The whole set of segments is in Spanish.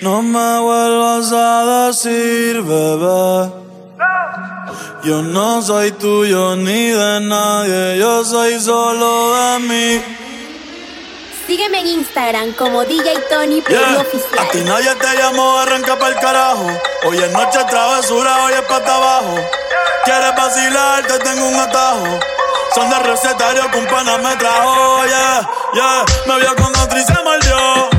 No me vuelvas a decir, bebé. Yo no soy tuyo ni de nadie, yo soy solo de mí. Sígueme en Instagram como DJ Tony Yeah. Oficial. A ti nadie te llamó, arranca para el carajo. Hoy es noche travesura, hoy es pata abajo. Quieres vacilar, te tengo un atajo. Son de recetario un pana me trajo, yeah, yeah. Me vio con otro y se mordió.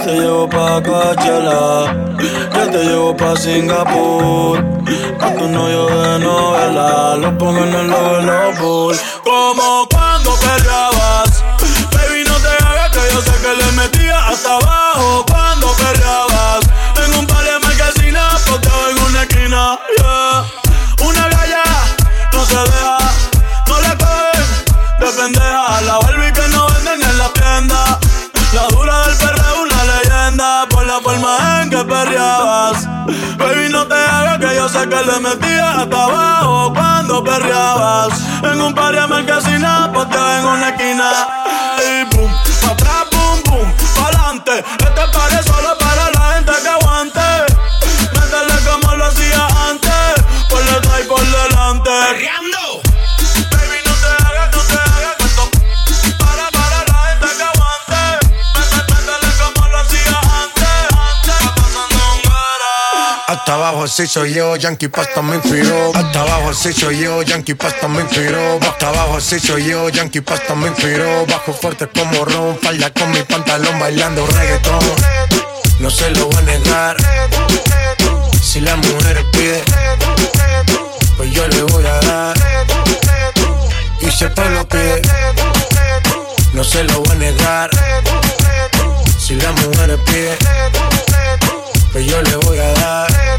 Yo te llevo pa' Coachella. Yo te llevo pa' Singapur. A tu novio de novela. Lo pongo en el Bulls. Como cuando perreabas. Baby, no te hagas que yo sé que le metía hasta abajo. Baby, no te hagas que yo sé que le metías hasta abajo cuando perreabas. En un par de marquesinas, posteado en una esquina. Y boom, pa' atrás, boom, boom, pa'lante. Este paré solo para la gente que aguante. Métele como lo hacía antes. Por detrás y por delante. Baby, abajo así soy yo, Yankee Pasta me inspiró. Hasta abajo así soy yo, Yankee Pasta me inspiró. Hasta abajo así soy yo, Yankee Pasta me inspiró. Bajo fuerte como ron, falda con mi pantalón bailando reggaetón. No se lo voy a negar. Si la mujer pide, pues yo le voy a dar. Y si el pueblo pide, no se lo voy a negar. Si la mujer pide, pues yo le voy a dar.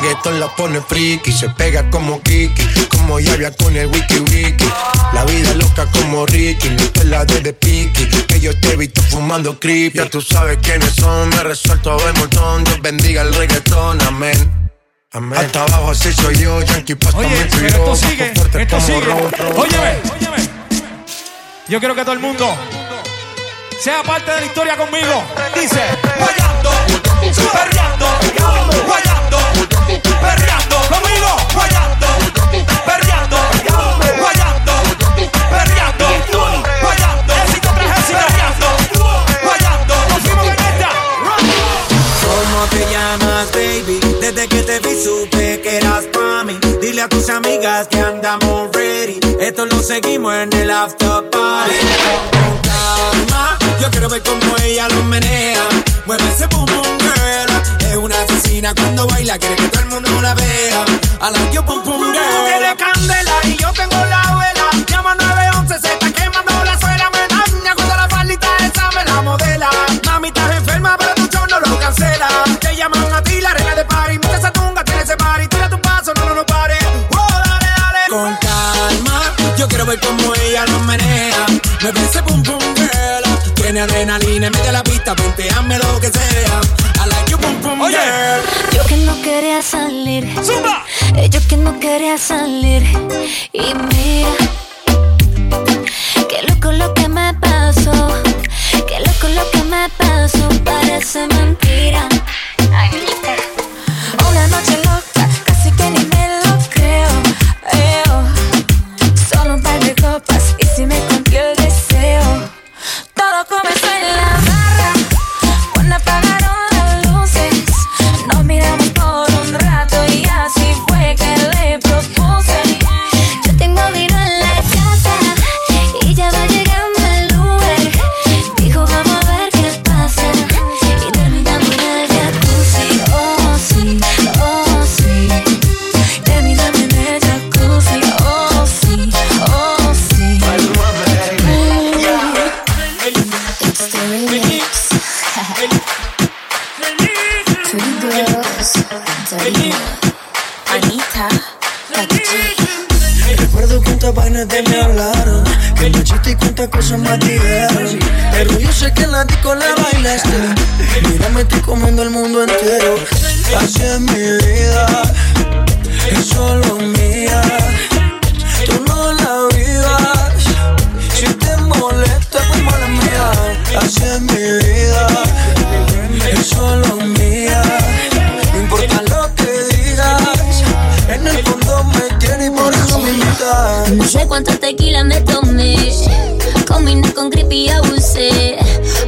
El reggaetón la pone friki, se pega como Kiki, como Yavia con el wiki wiki. La vida loca como Ricky, no te la de de piqui, que yo te he visto fumando creepy. Ya tú sabes quiénes son, me resuelto ver montón, Dios bendiga el reggaetón, amén. Amén. Hasta abajo así soy yo, Yankee Pasta me Oye, pero inspiró, esto sigue, esto sigue. ron, ron, Óyeme, óyeme. Yo quiero que todo el mundo sea parte de la historia conmigo. Dice, guayando, perreando, guayando, guayando, seguimos en el after party. Calma, yo quiero ver cómo ella lo menea. Mueve ese boom girl. Cuando baila, quiere que todo el mundo la vea. I like your boom boom girl. Tiene candela y yo tengo la vela. Llama 911, se está quemando la suela. Me daña cuando la faldita esa me la modela. Mami, estás enferma, pero tu show no lo cancela. Te llaman a ti, la reina de party. Mete esa tunga, tiene ese party. Tira tu paso, no, no, no pare. Oh, dale, dale. Con calma, yo quiero ver cómo ella lo menea. Me ese pum pum girl. Tiene adrenalina, mete la pista, ponteame lo que sea. I like you pum pum Oye. Yo que no quería salir, Zumba. eh, yo que no quería salir. Y mira, qué loco lo que me pasó, qué loco lo que me pasó, parece mentira. Una noche loca, cosas más yo sé que en la disco la bailaste Mira, me estoy comiendo el mundo entero. Así es mi vida Es solo mía. Tú no la vivas Si te molesta, pues mala mía. Así es mi vida Es solo mía. No importa lo que digas En el fondo me quiere y por eso me invitas No sé cuánto tequila me tomé. Combiné con creepy abusé.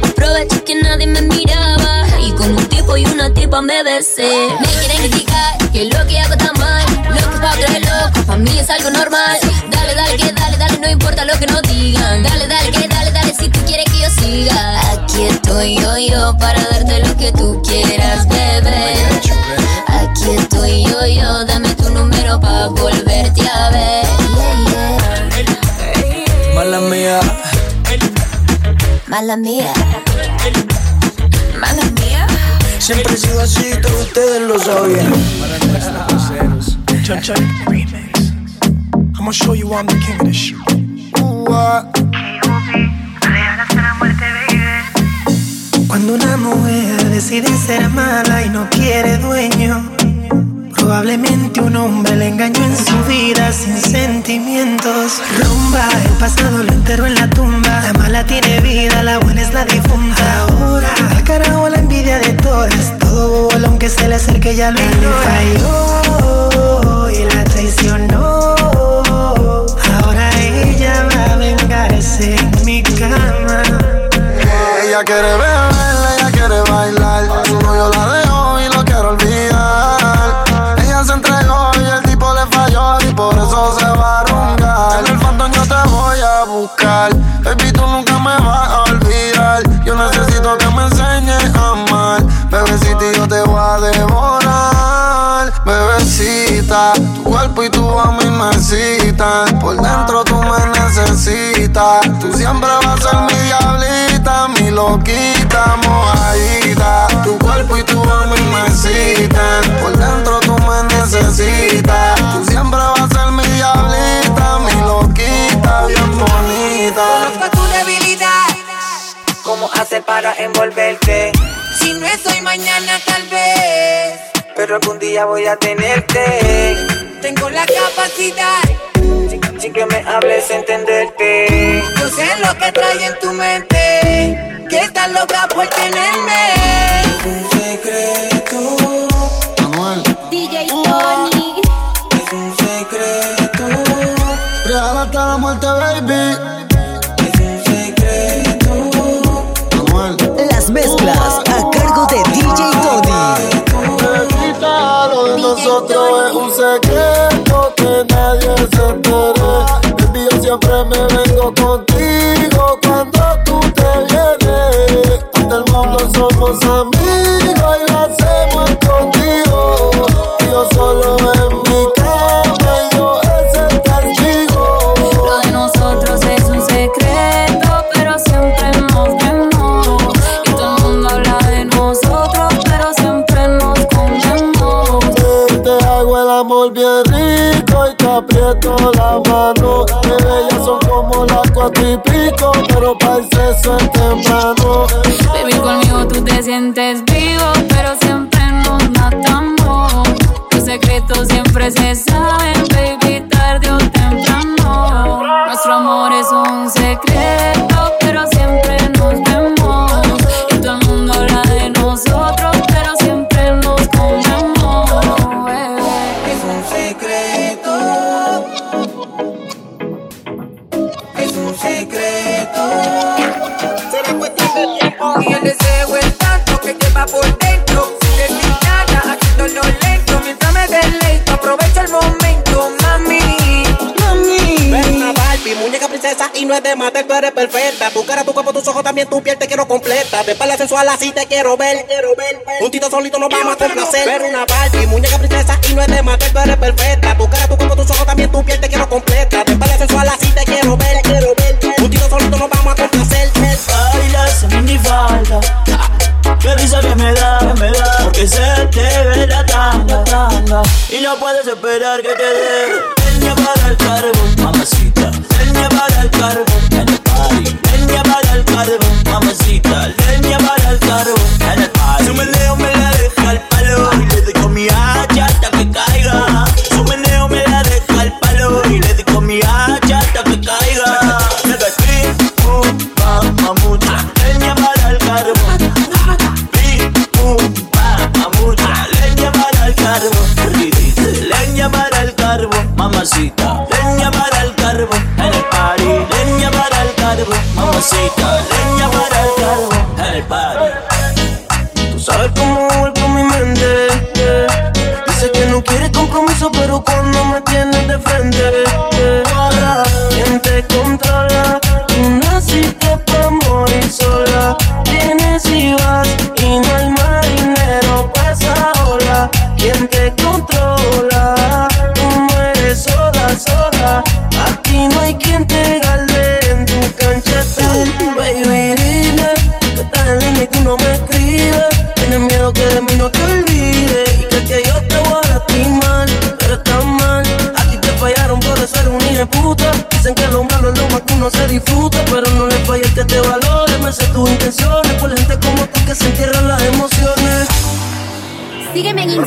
Aproveché que nadie me miraba. Y con un tipo y una tipa me besé. Me quieren criticar que lo que hago está mal. Lo que pa' es loco, pa' mí es algo normal. Dale, dale, que dale, dale, no importa lo que nos digan. Dale, dale, que dale, dale, si tú quieres que yo siga. Aquí estoy yo, yo, para darte lo que tú quieras, Mala mía. Mala mía. Siempre he sido así, todos ustedes lo sabían. Chun Chun remix. I'ma show you I'm the king of this shit. Cuando una mujer decide ser mala y no quiere dueño, probablemente un hombre le engañó en su vida sin sentimientos. Rumba, el pasado lo enterró en la tumba. La mala tiene vida, la buena es la difunta. Ahora, al carajo la envidia de todas. Todo bobo, aunque se le acerque, ya lo. Falló y la traicionó. Ahora ella va a vengarse en mi cama. Ella quiere beber, ¿Cómo hacer para envolverte? Si no estoy mañana, tal vez. Pero algún día voy a tenerte. Tengo la capacidad. Sin, sin que me hables, entenderte. Yo sé lo que trae en tu mente. Que estás loca por tenerme. Un secreto. Manuel, nosotros es un secreto que nadie se entere. Baby, yo siempre me vengo contigo cuando tú te vienes. Ante el mundo somos amigos aprieto la mano. Ya son como las cuatro y pico, pero para el temprano. Baby, conmigo tú te sientes vivo, pero siempre nos matamos. Los secretos siempre se saben, baby, tarde o temprano. Nuestro amor es un secreto, princesa y no es de matar, tú eres perfecta. Tu tu cuerpo, tus ojos, también tu piel te quiero completa. De espalda sensual así te quiero ver. quiero ver. Un tito solito nos vamos a complacer. Ver una Barbie, muñeca princesa y no es de matar, tú eres perfecta. Tu tu cuerpo, tus ojos, también tu piel te quiero completa. De espalda sensual así te quiero ver. quiero ver. Un tito solito nos vamos a complacer. Baila en mi falda. Que risa que me da, que me da, porque se te ve la tanga, tanga. Y no puedes esperar que te dé leña para el carbón, mamacita. leña para el carbón. Leña para el carbón, mamacita, leña para el carbón.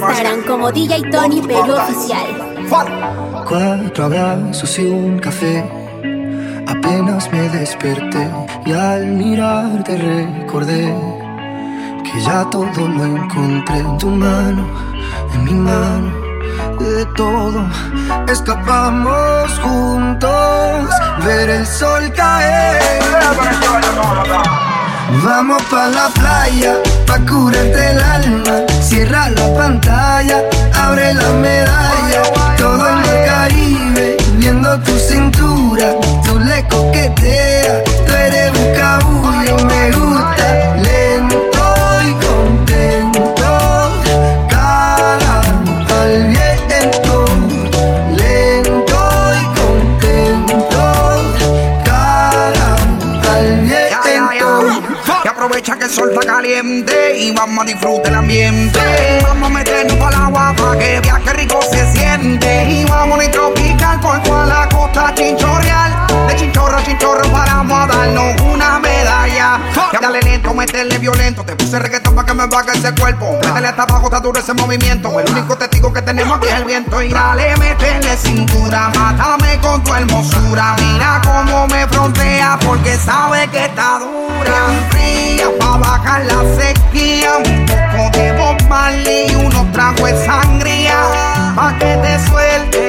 Instagram como DJ Tony Perú Oficial. Cuatro abrazos y un café. Apenas me desperté y al mirarte recordé que ya todo lo encontré en tu mano, en mi mano de todo. Escapamos juntos, ver el sol caer. Vamos pa la playa, pa curarte el alma. Cierra la pantalla, abre la medalla. Todo en el Caribe, viendo tu cintura. Tú le coqueteas, tú eres un cabullo, me gusta. disfruta el ambiente. Meterle violento, te puse reggaetón para que me baje ese cuerpo. Métele hasta abajo, está duro ese movimiento. El único testigo que tenemos aquí es el viento. Y dale, métele cintura, mátame con tu hermosura. Mira cómo me frontea, porque sabe que está dura. Fría pa bajar la sequía. Un poco de Bob Marley y unos tragos de sangría. Pa' que te suelte